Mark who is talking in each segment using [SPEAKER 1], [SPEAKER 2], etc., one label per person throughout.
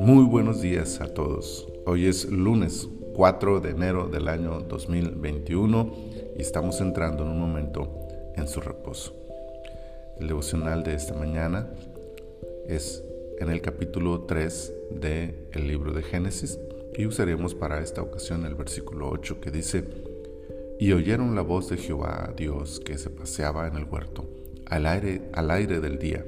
[SPEAKER 1] Muy buenos días a todos. Hoy es lunes 4 de enero del año 2021 y estamos entrando en un momento en su reposo. El devocional de esta mañana es en el capítulo 3 del el libro de Génesis y usaremos para esta ocasión el versículo 8 que dice, y oyeron la voz de Jehová Dios que se paseaba en el huerto al aire, al aire del día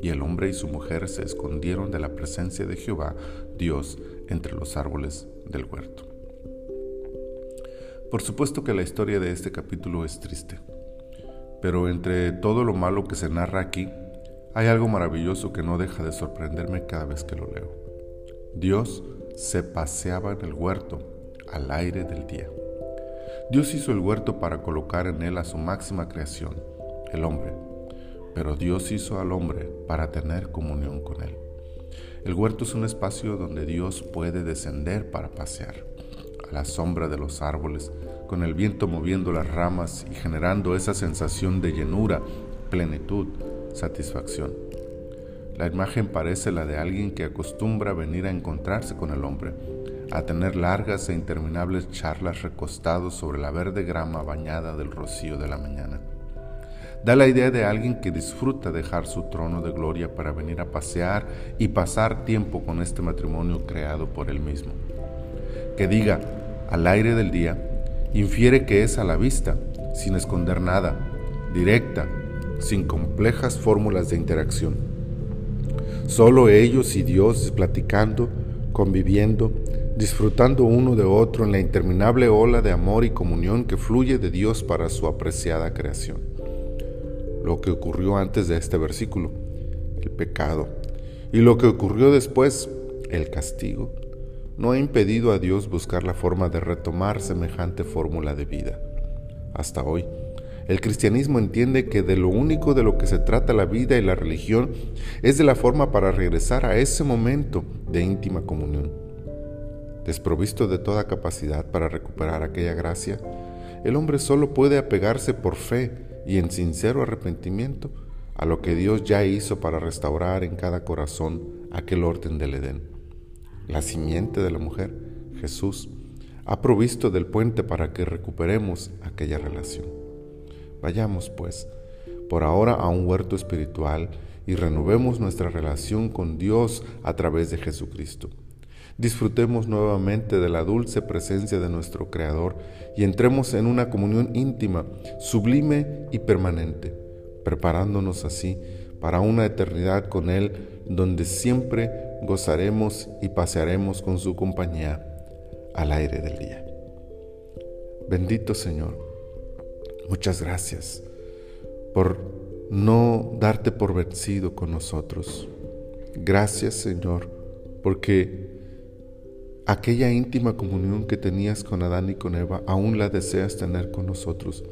[SPEAKER 1] y el hombre y su mujer se escondieron de la presencia de Jehová, Dios, entre los árboles del huerto. Por supuesto que la historia de este capítulo es triste, pero entre todo lo malo que se narra aquí, hay algo maravilloso que no deja de sorprenderme cada vez que lo leo. Dios se paseaba en el huerto al aire del día. Dios hizo el huerto para colocar en él a su máxima creación, el hombre pero Dios hizo al hombre para tener comunión con él. El huerto es un espacio donde Dios puede descender para pasear, a la sombra de los árboles, con el viento moviendo las ramas y generando esa sensación de llenura, plenitud, satisfacción. La imagen parece la de alguien que acostumbra venir a encontrarse con el hombre, a tener largas e interminables charlas recostados sobre la verde grama bañada del rocío de la mañana. Da la idea de alguien que disfruta dejar su trono de gloria para venir a pasear y pasar tiempo con este matrimonio creado por él mismo. Que diga, al aire del día, infiere que es a la vista, sin esconder nada, directa, sin complejas fórmulas de interacción. Solo ellos y Dios platicando, conviviendo, disfrutando uno de otro en la interminable ola de amor y comunión que fluye de Dios para su apreciada creación lo que ocurrió antes de este versículo, el pecado, y lo que ocurrió después, el castigo, no ha impedido a Dios buscar la forma de retomar semejante fórmula de vida. Hasta hoy, el cristianismo entiende que de lo único de lo que se trata la vida y la religión es de la forma para regresar a ese momento de íntima comunión. Desprovisto de toda capacidad para recuperar aquella gracia, el hombre solo puede apegarse por fe y en sincero arrepentimiento a lo que Dios ya hizo para restaurar en cada corazón aquel orden del Edén. La simiente de la mujer, Jesús, ha provisto del puente para que recuperemos aquella relación. Vayamos, pues, por ahora a un huerto espiritual y renovemos nuestra relación con Dios a través de Jesucristo disfrutemos nuevamente de la dulce presencia de nuestro Creador y entremos en una comunión íntima, sublime y permanente, preparándonos así para una eternidad con Él donde siempre gozaremos y pasearemos con su compañía al aire del día. Bendito Señor, muchas gracias por no darte por vencido con nosotros. Gracias Señor, porque aquella íntima comunión que tenías con Adán y con Eva, aún la deseas tener con nosotros.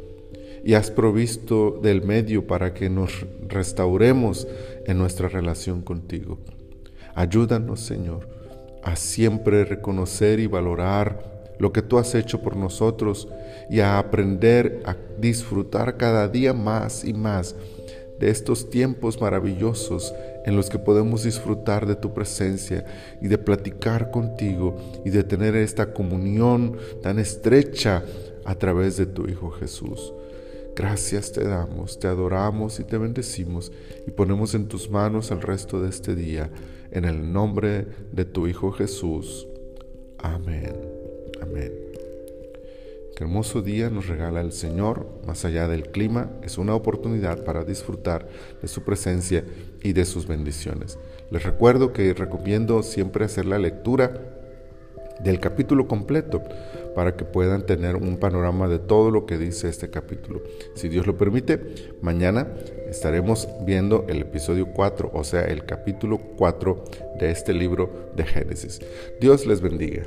[SPEAKER 1] Y has provisto del medio para que nos restauremos en nuestra relación contigo. Ayúdanos, Señor, a siempre reconocer y valorar lo que tú has hecho por nosotros y a aprender a disfrutar cada día más y más de estos tiempos maravillosos en los que podemos disfrutar de tu presencia y de platicar contigo y de tener esta comunión tan estrecha a través de tu Hijo Jesús. Gracias te damos, te adoramos y te bendecimos y ponemos en tus manos el resto de este día, en el nombre de tu Hijo Jesús. Amén. Amén. Qué hermoso día nos regala el Señor, más allá del clima, es una oportunidad para disfrutar de su presencia y de sus bendiciones. Les recuerdo que recomiendo siempre hacer la lectura del capítulo completo para que puedan tener un panorama de todo lo que dice este capítulo. Si Dios lo permite, mañana estaremos viendo el episodio 4, o sea, el capítulo 4 de este libro de Génesis. Dios les bendiga.